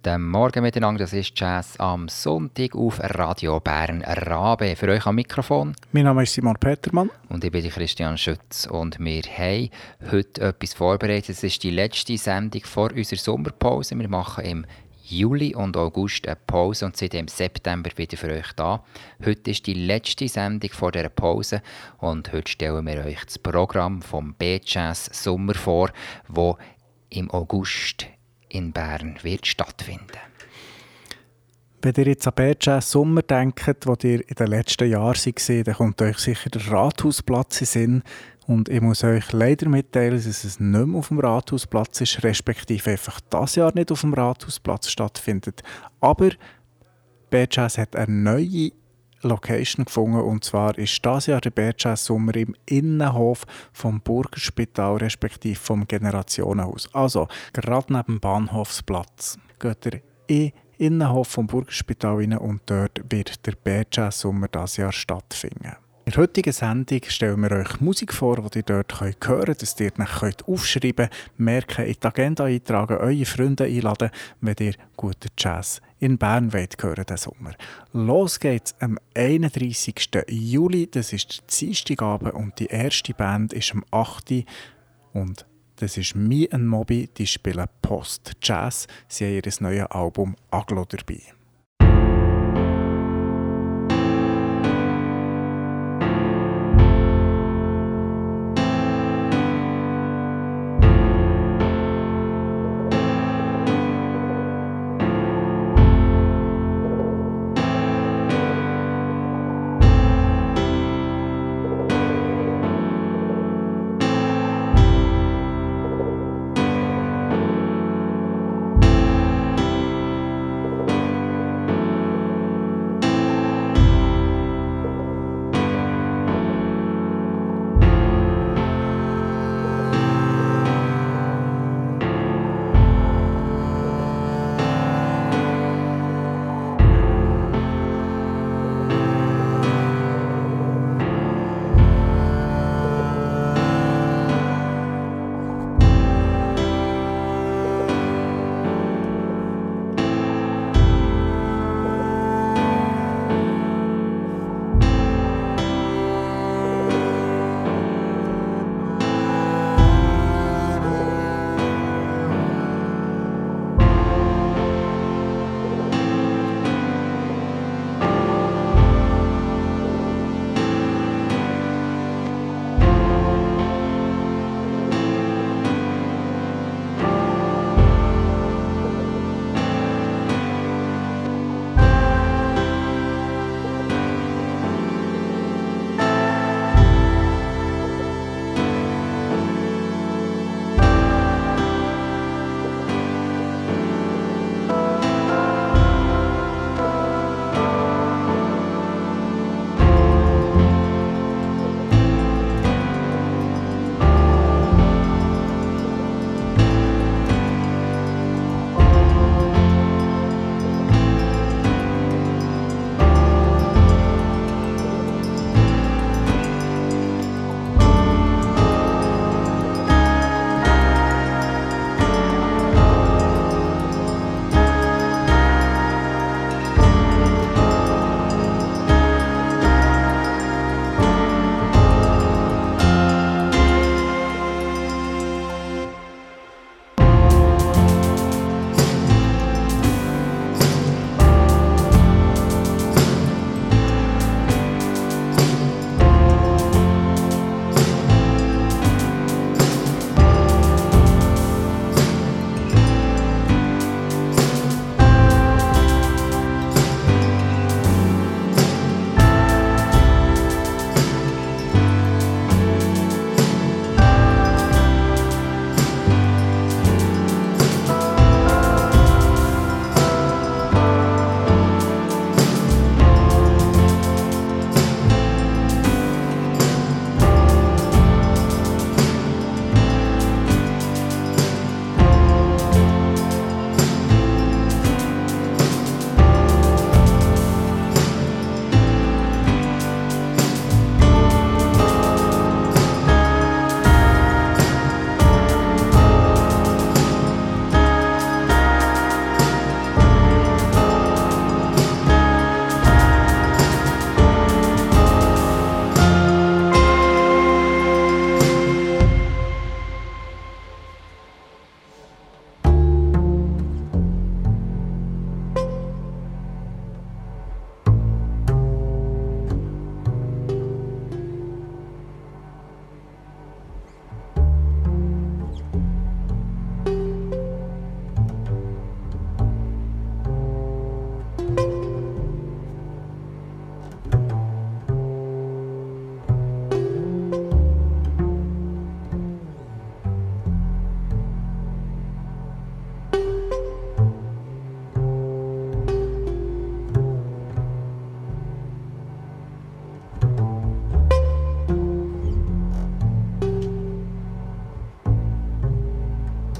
Guten Morgen miteinander, das ist Jazz am Sonntag auf Radio Bern Rabe. Für euch am Mikrofon. Mein Name ist Simon Petermann. Und ich bin Christian Schütz. Und wir haben heute etwas vorbereitet. Es ist die letzte Sendung vor unserer Sommerpause. Wir machen im Juli und August eine Pause und sind im September wieder für euch da. Heute ist die letzte Sendung vor dieser Pause und heute stellen wir euch das Programm vom B-Jazz Sommer vor, wo im August in Bern wird stattfinden. Wenn ihr jetzt an B-Jazz Sommer denkt, wo ihr in den letzten Jahren war, dann kommt euch sicher der Rathausplatz in Sinn. Und ich muss euch leider mitteilen, dass es nicht mehr auf dem Rathausplatz ist, respektive einfach das Jahr nicht auf dem Rathausplatz stattfindet. Aber B-Jazz hat eine neue Location gefunden und zwar ist das Jahr der Bergjazz Sommer im Innenhof vom Burgerspital respektive vom Generationenhaus. Also gerade neben dem Bahnhofsplatz geht ihr in Innenhof vom Burgerspital rein und dort wird der Bergjazz Sommer das Jahr stattfinden. In der heutigen Sendung stellen wir euch Musik vor, die ihr dort hören könnt, dass ihr euch aufschreiben könnt, merken, in die Agenda eintragen, eure Freunde einladen, wenn ihr guten Jazz in Bern wollt hören diesen Sommer. Los geht's am 31. Juli, das ist der Dienstagabend und die erste Band ist am 8. und das ist Me and Moby, die spielen Post Jazz. Sie haben ihr neues Album Aglo dabei.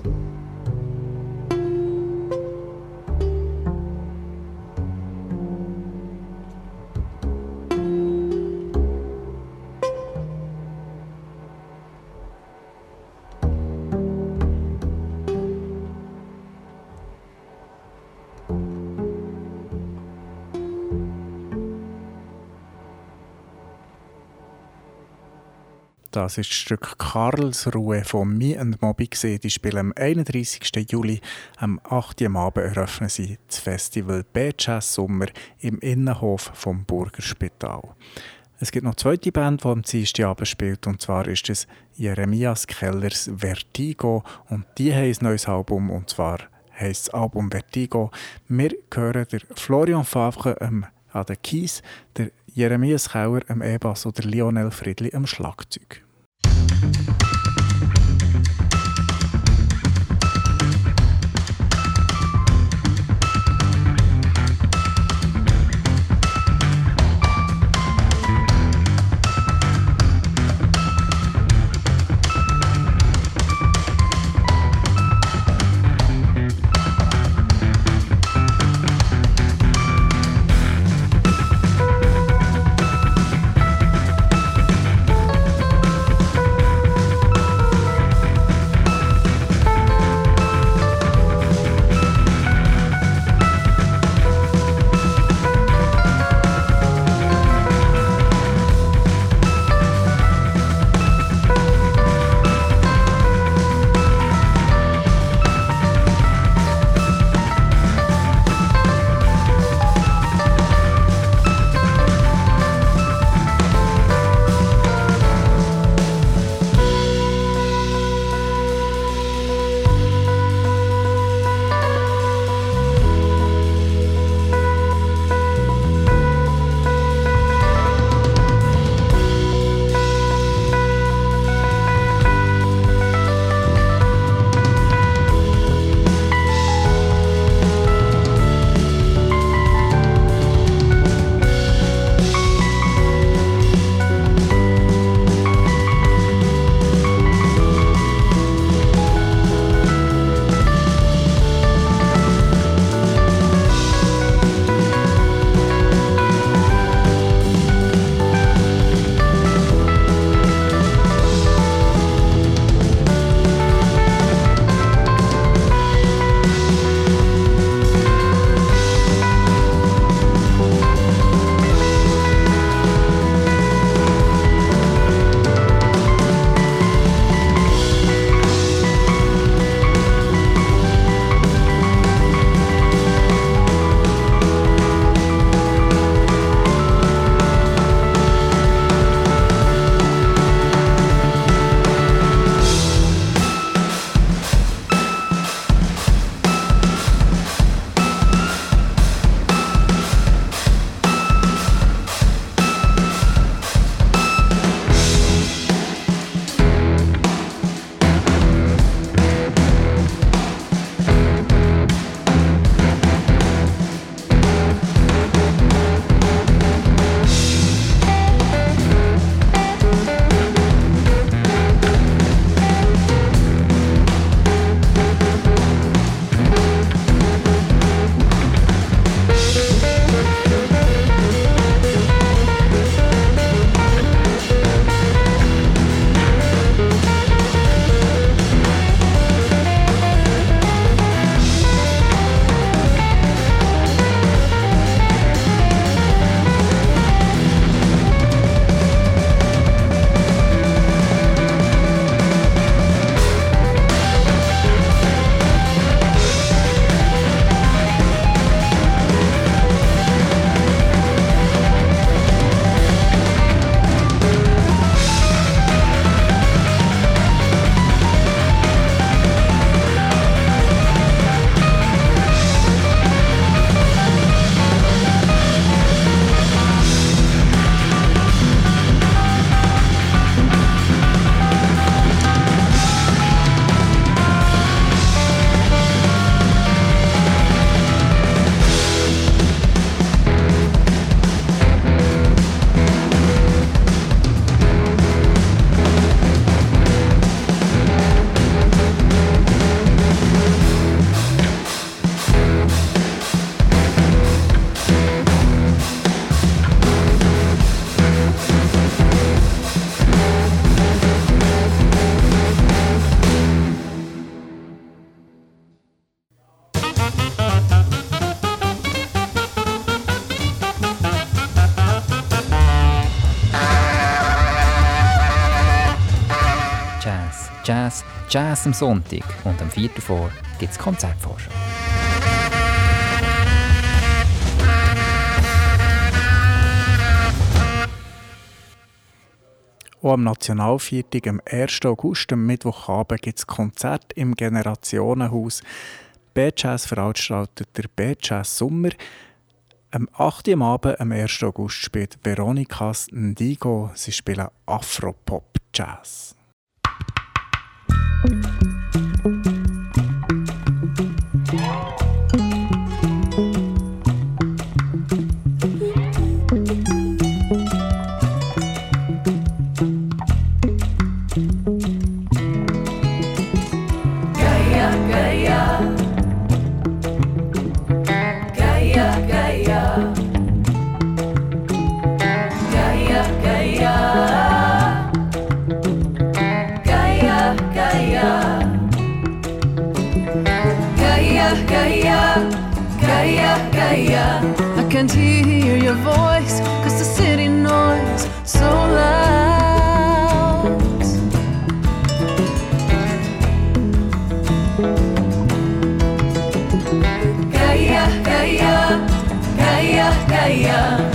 you Das ist das Stück Karlsruhe von «Me and Moby». Die spielen am 31. Juli, am 8. Uhr Abend eröffnen sie das Festival B-Jazz Sommer im Innenhof vom Burgerspital. Es gibt noch eine zweite Band, die am Dienstagabend spielt, und zwar ist es Jeremias Kellers Vertigo. Und die haben ein neues Album, und zwar heisst das Album Vertigo. Wir hören der Florian Favre ähm, an den Keys, der Jeremias Keller am E-Bass oder Lionel Friedli am Schlagzeug. thank you Jazz, am Sonntag und am 4. vor gibt es Konzertvorschau. Auch am Nationalviertag, am 1. August, am Mittwochabend, gibt es Konzert im Generationenhaus. B-Jazz veranstaltet der B-Jazz Sommer. Am 8. Am Abend, am 1. August, spielt Veronikas Ndigo. Sie spielen Afropop-Jazz. Can't hear your voice Cause the city noise so loud. Gaia, Gaia, Gaia, Gaia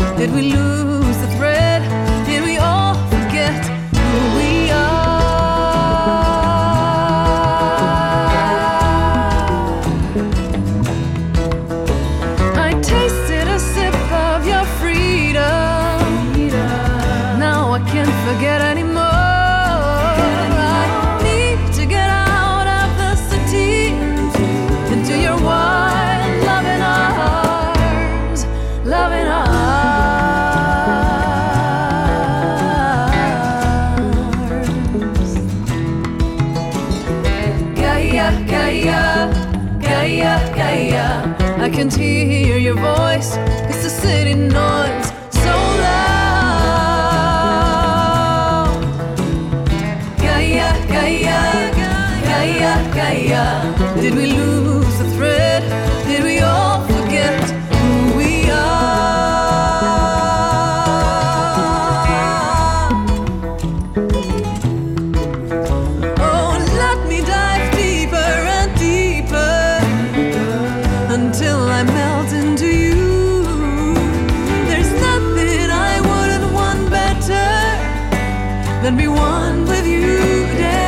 than be one with you, dance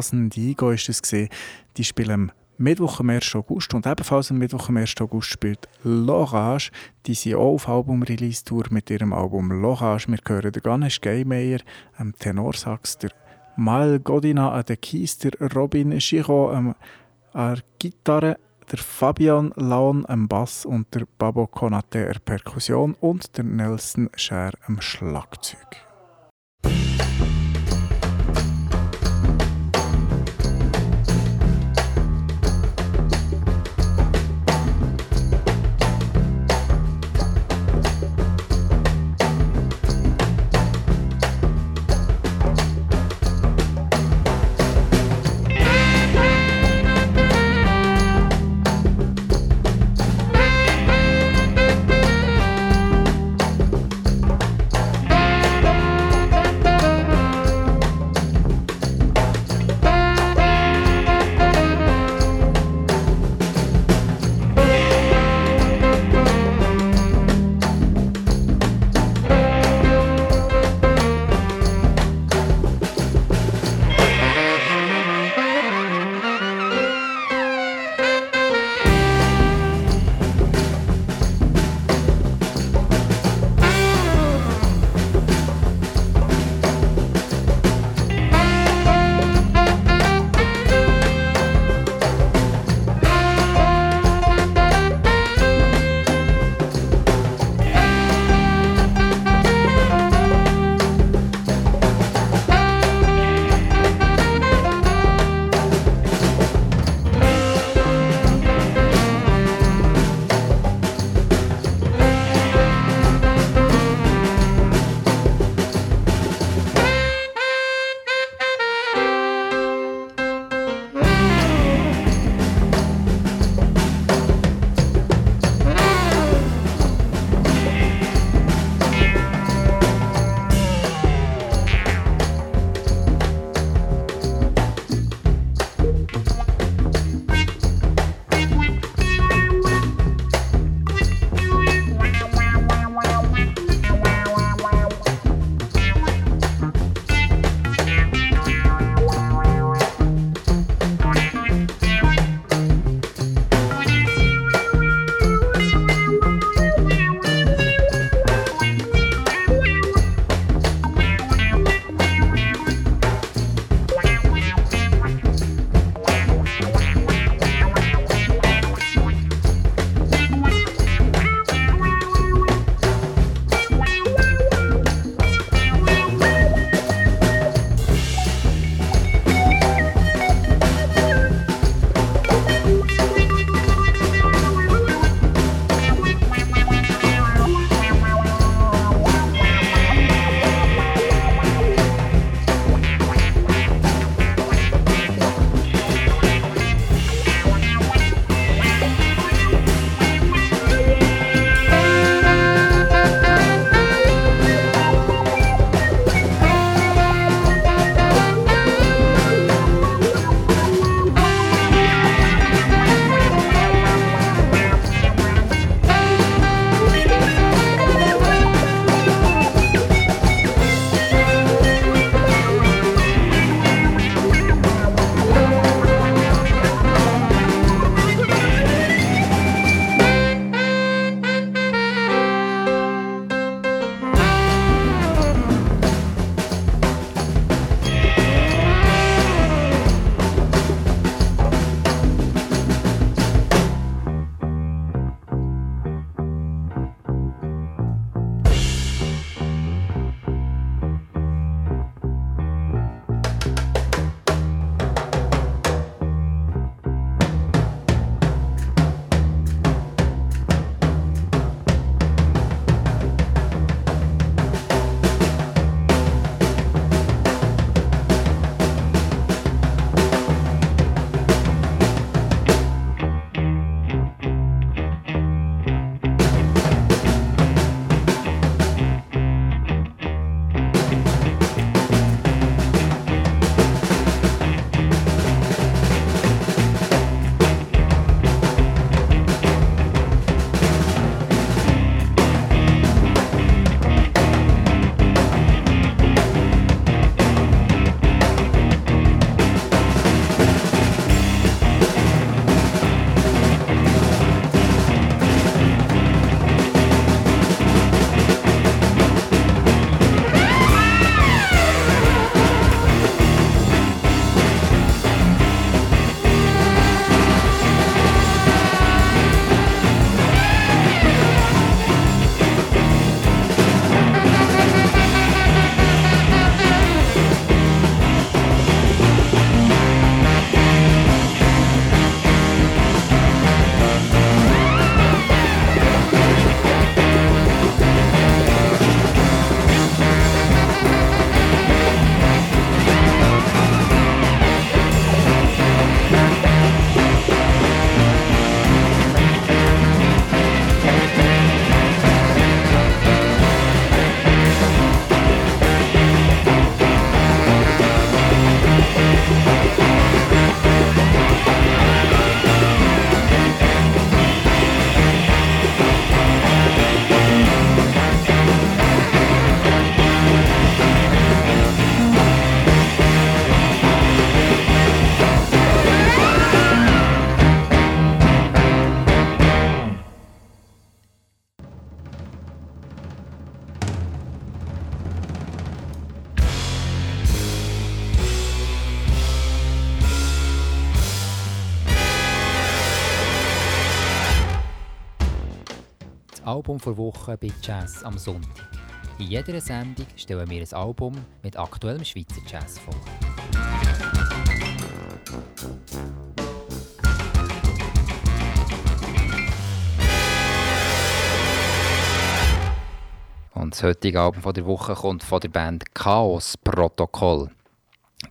Ndigo ist es gesehen. Die spielen am Mittwoch am 1. August und ebenfalls am Mittwoch am 1. August spielt L'Orage. Die sind auch auf Album-Release-Tour mit ihrem Album L'Orage. Wir hören den Ganesh Geimeyer, am Tenorsax, der Mal Godina an den Keys, der Robin am an der Gitarre, der Fabian Laon am Bass und der Babo Konate an Perkussion und der Nelson Scher am Schlagzeug. Album vor Woche bei Jazz am Sonntag. In jeder Sendung stellen wir ein Album mit aktuellem Schweizer Jazz vor. Und das heutige Album von der Woche kommt von der Band Chaos Protokoll.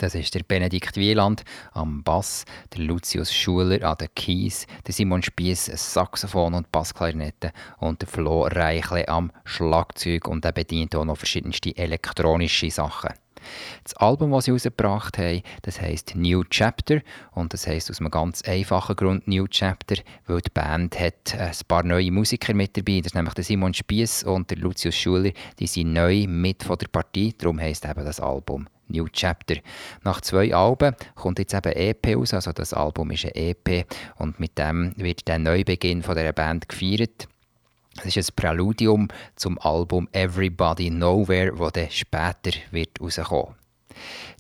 Das ist der Benedikt Wieland am Bass, der Lucius Schuler an den Keys, der Simon Spiess Saxophon und Bassklarinette und der Flo Reichle am Schlagzeug. Und er bedient auch noch verschiedenste elektronische Sachen. Das Album, das sie herausgebracht haben, das heisst New Chapter. Und das heisst aus einem ganz einfachen Grund New Chapter, weil die Band hat ein paar neue Musiker mit dabei, das ist nämlich der Simon Spiess und der Lucius Schuler, die sind neu mit von der Partie, darum heisst eben das Album New Chapter. Nach zwei Alben kommt jetzt eben EP aus, also das Album ist ein EP und mit dem wird der Neubeginn von der Band gefeiert. Es ist ein Präludium zum Album Everybody Nowhere, das dann später wird rauskommen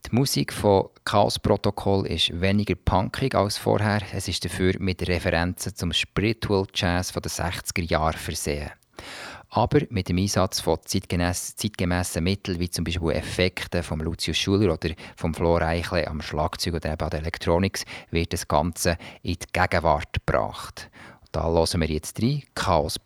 Die Musik von Chaos Protocol ist weniger punkig als vorher. Es ist dafür mit Referenzen zum Spiritual Jazz den 60er Jahren versehen aber mit dem Einsatz von zeitgemäßen Mitteln, wie zum Beispiel Effekte von Lucius Schuler oder vom Flo Reichle am Schlagzeug oder eben an der Electronics, wird das Ganze in die Gegenwart gebracht. Da hören wir jetzt rein, Chaos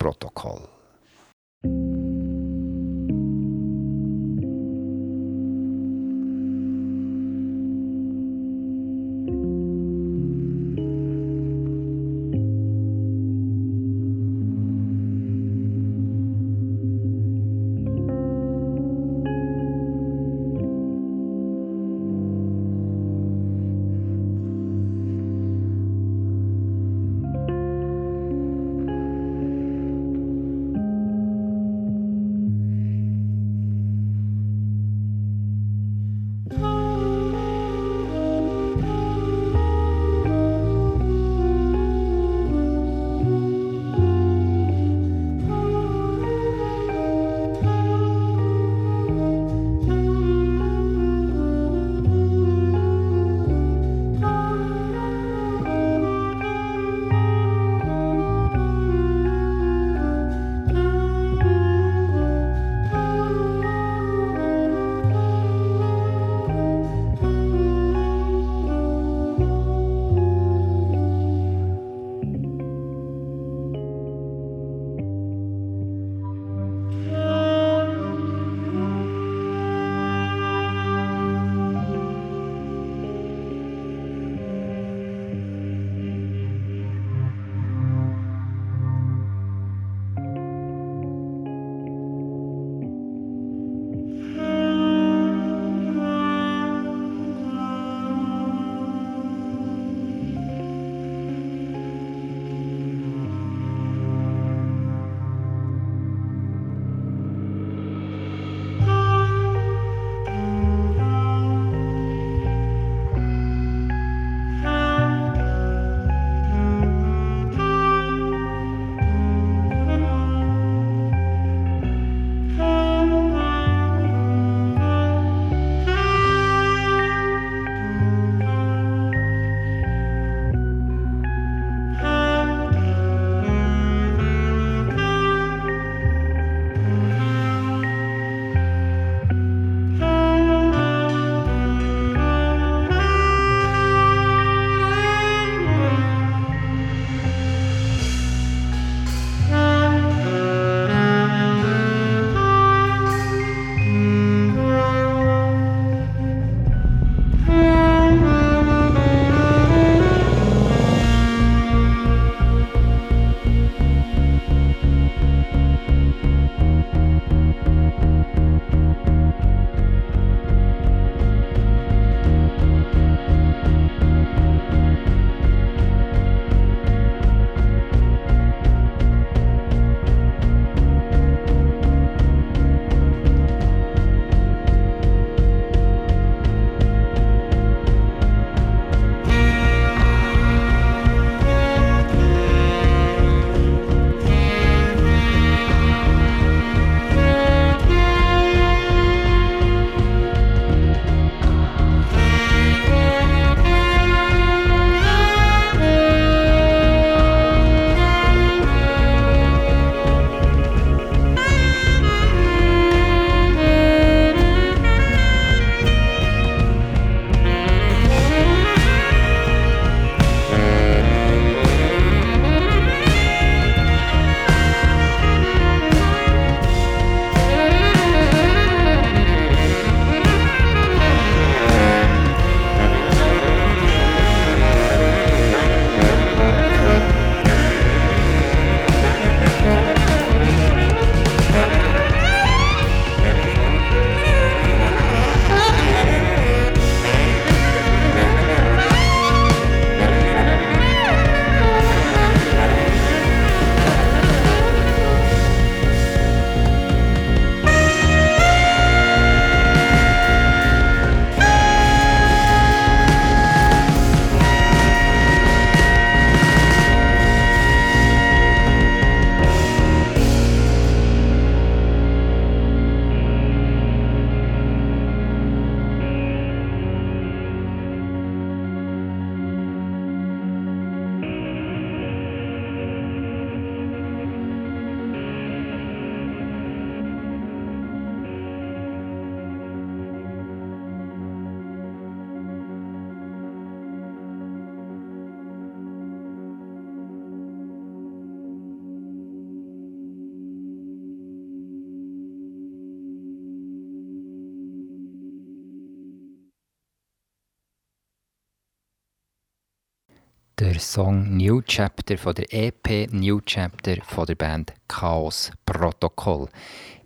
Der Song New Chapter von der EP New Chapter von der Band Chaos Protokoll.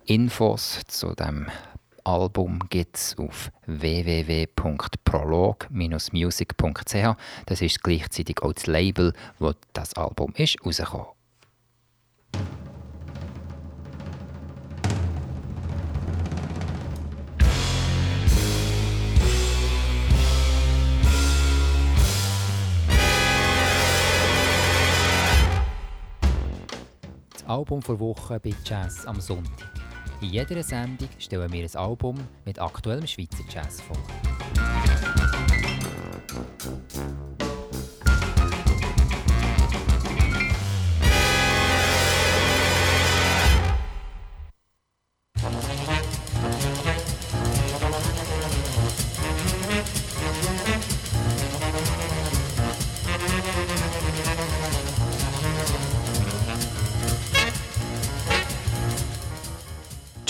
Infos zu dem Album gibt es auf www.prolog-music.ch. Das ist gleichzeitig auch das Label, wo das Album ist rausgekommen. Album vor Woche bei Jazz am Sonntag. In jeder Sendung stellen wir ein Album mit aktuellem Schweizer Jazz vor.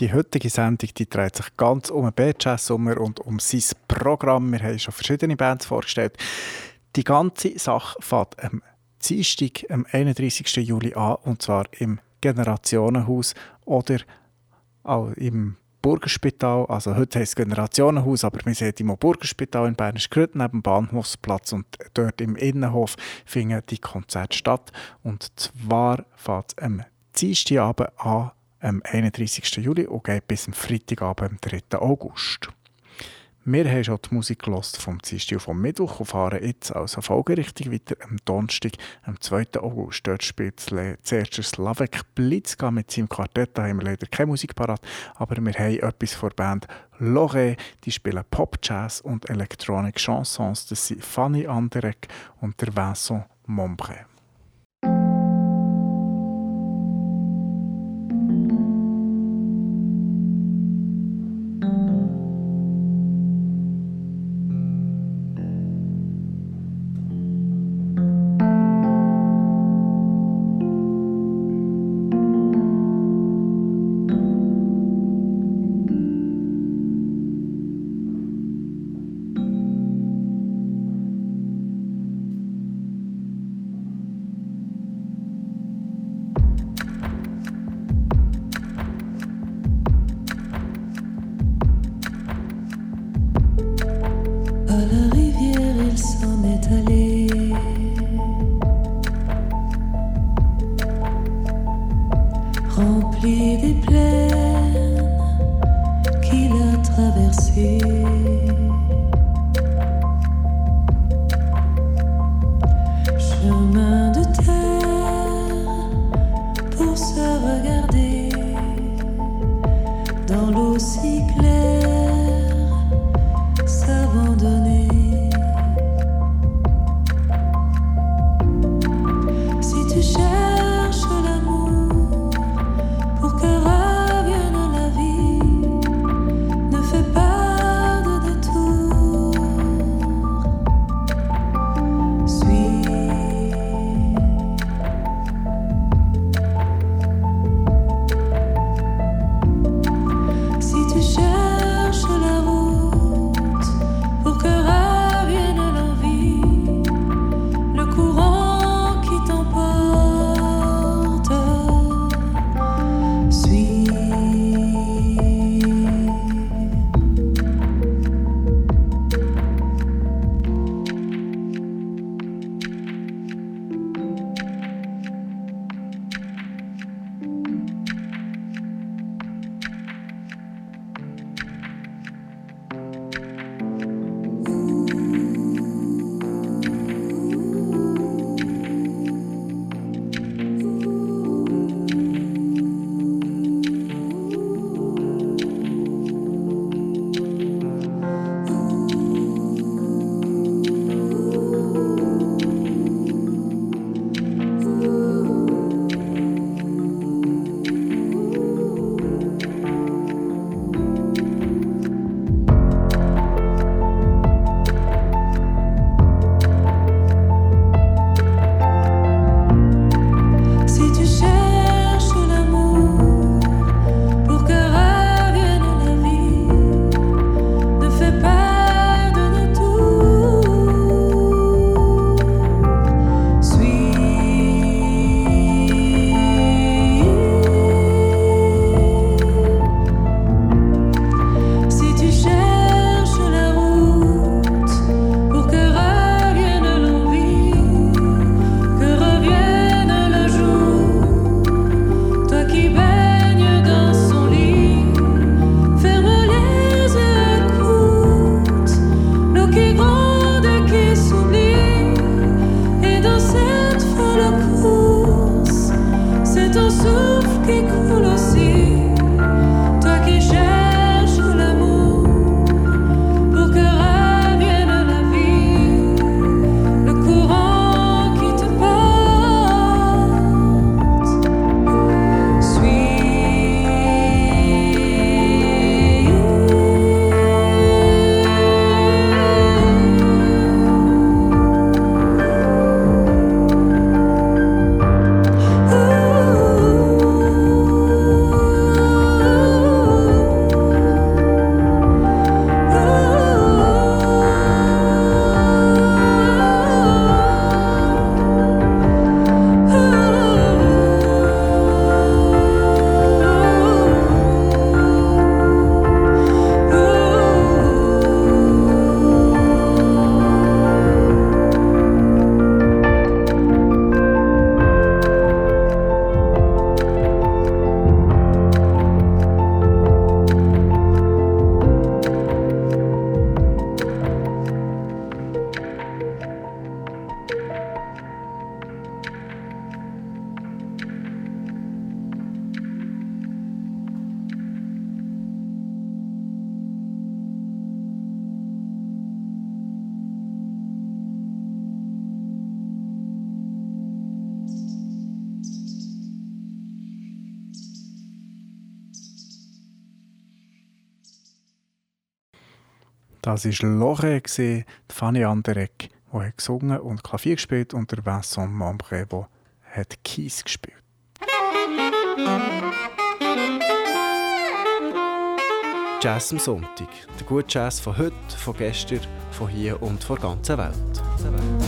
Die heutige Sendung die dreht sich ganz um den B-Jazz-Sommer und um sein Programm. Wir haben schon verschiedene Bands vorgestellt. Die ganze Sache fängt am Dienstag, am 31. Juli an, und zwar im Generationenhaus oder auch im Burgerspital. Also heute heisst es Generationenhaus, aber wir sehen im Burgerspital in Bern ist neben dem Bahnhofsplatz und dort im Innenhof finden die Konzerte statt. Und zwar es am Dienstagabend an am 31. Juli und geht bis am Freitagabend, am 3. August. Wir haben schon die Musik vom Dienstag und vom Mittwoch und fahren jetzt also folgerichtig weiter am Donnerstag, am 2. August. Dort spielt zuerst Slavek Blitzka mit seinem Quartett. Da haben wir leider keine Musik parat, aber wir haben etwas von der Band Loré. Die spielen Pop, Jazz und Electronic Chansons. Das sind Fanny Anderek und der Vincent Mombre. Das war Lore, die Fanny Anderegg, die gesungen und Klavier gespielt und der Vincent Mambre, der hat Kies gespielt. Jazz am Sonntag. Der gute Jazz von heute, von gestern, von hier und von der ganzen Welt.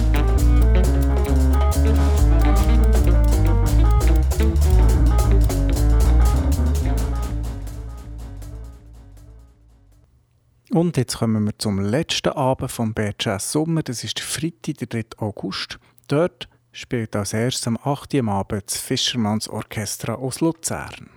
Und jetzt kommen wir zum letzten Abend vom Jazz Sommer. Das ist der Freitag, der 3. August. Dort spielt als erstes am 8. Uhr am Abend das Fischermanns Orchestra aus Luzern.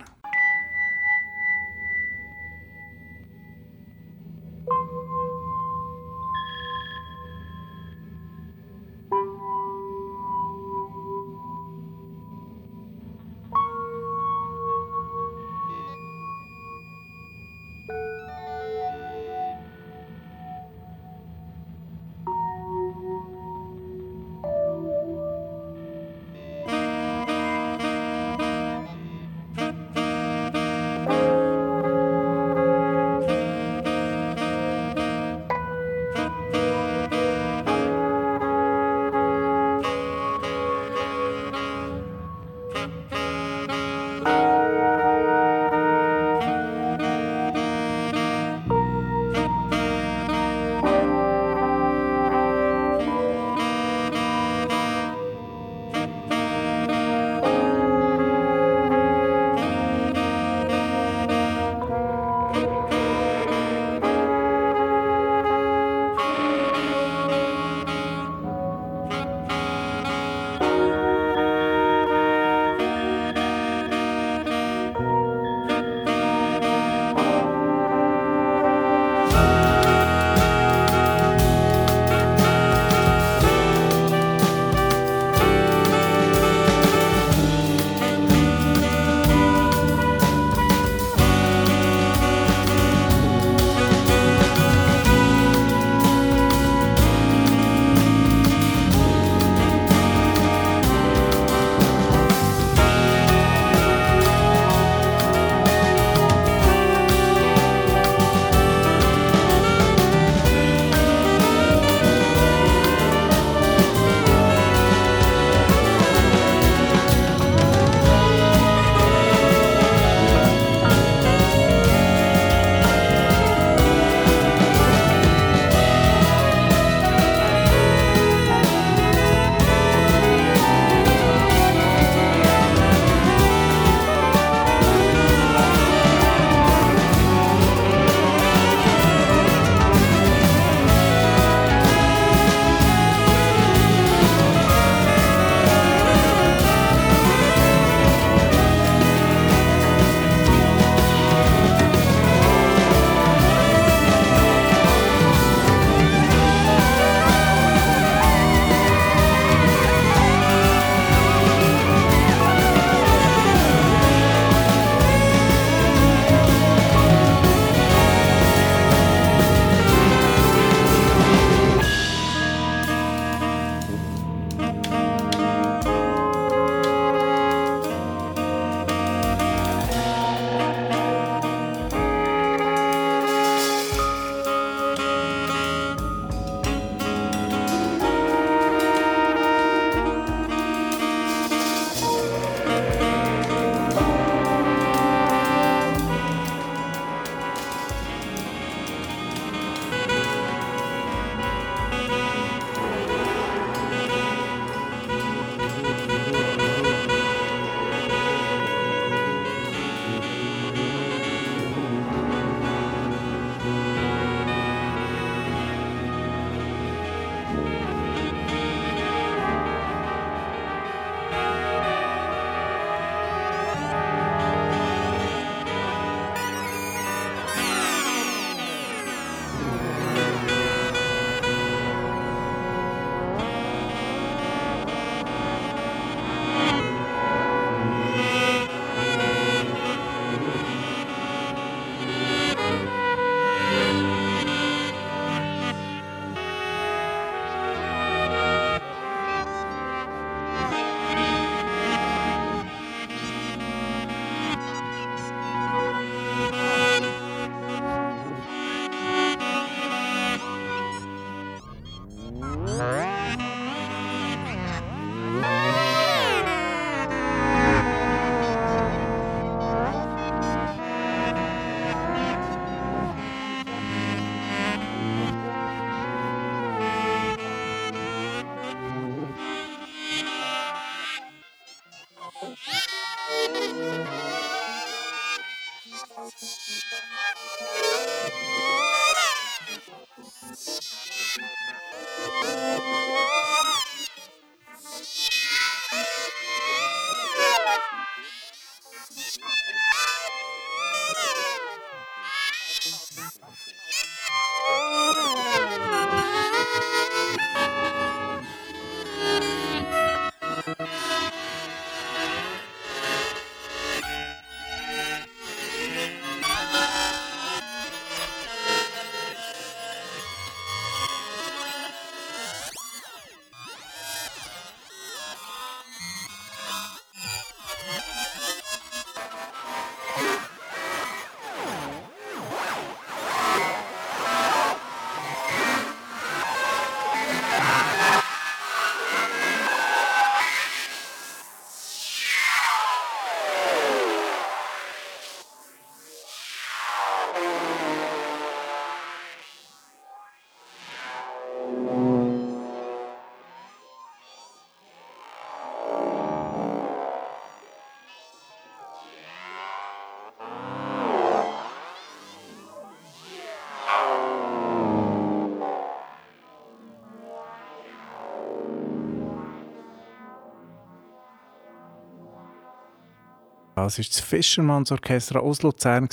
Das war das Fischermanns Orchester aus Luzern.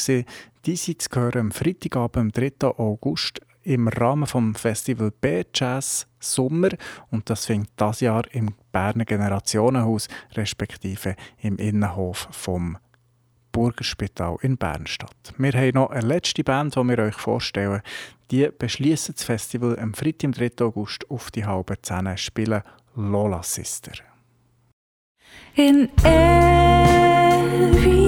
Die sind zu am Freitagabend, am 3. August, im Rahmen des Festival B-Jazz Sommer. Und das findet das Jahr im Berner Generationenhaus, respektive im Innenhof vom Burgerspital in Bern statt. Wir haben noch eine letzte Band, die wir euch vorstellen. Die beschließen das Festival am Freitag, am 3. August auf die halbe Zähne spielen Lola Sister. In every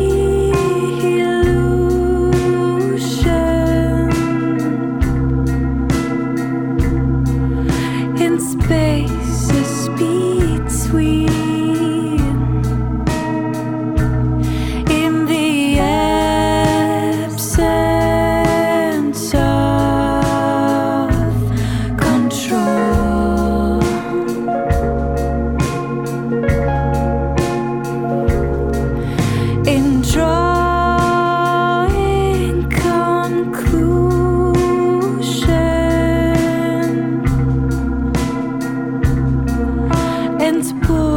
once poor.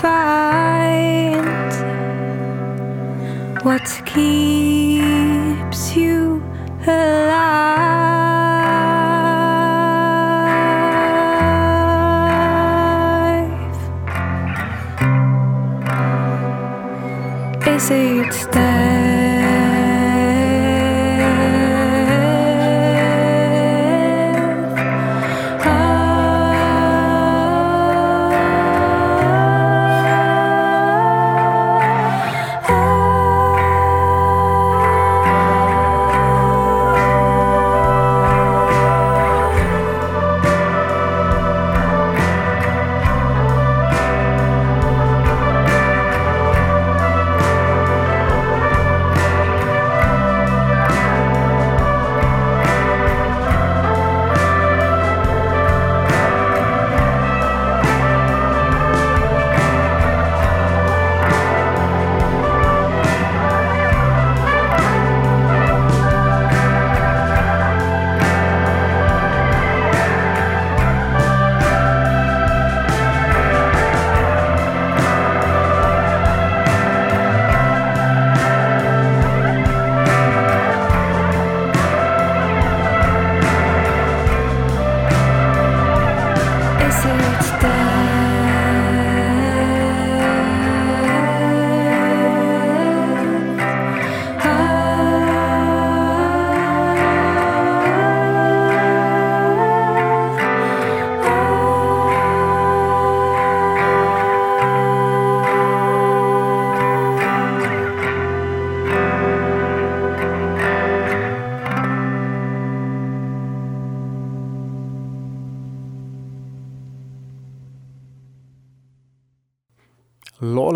find what keeps you alive. Is it that?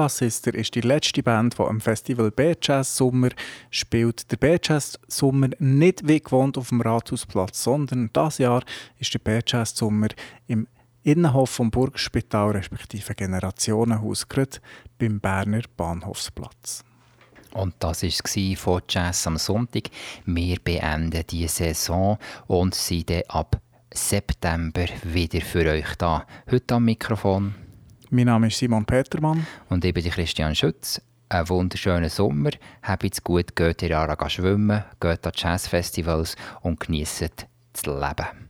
Lola Sister ist die letzte Band, die am Festival B-Jazz Sommer spielt. Der B-Jazz Sommer nicht wie gewohnt auf dem Rathausplatz, sondern das Jahr ist der B-Jazz Sommer im Innenhof vom Burgspital respektive Generationenhaus, gerade beim Berner Bahnhofsplatz. Und das war es von Jazz am Sonntag. Wir beenden die Saison und sind dann ab September wieder für euch da. Heute am Mikrofon Mein Name ist Simon Petermann. und ich bin der Christian Schütz. Einen wunderschönen Sommer. Habt's gut, geht in Ara schwimmen, geht an Jazzfestivals und genießt das Leben.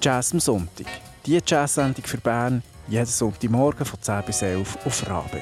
Jazz am Sonntag. Die Jazz-Sendung für Bern, jeden Sonntagmorgen von 10 bis 11 auf Rabe.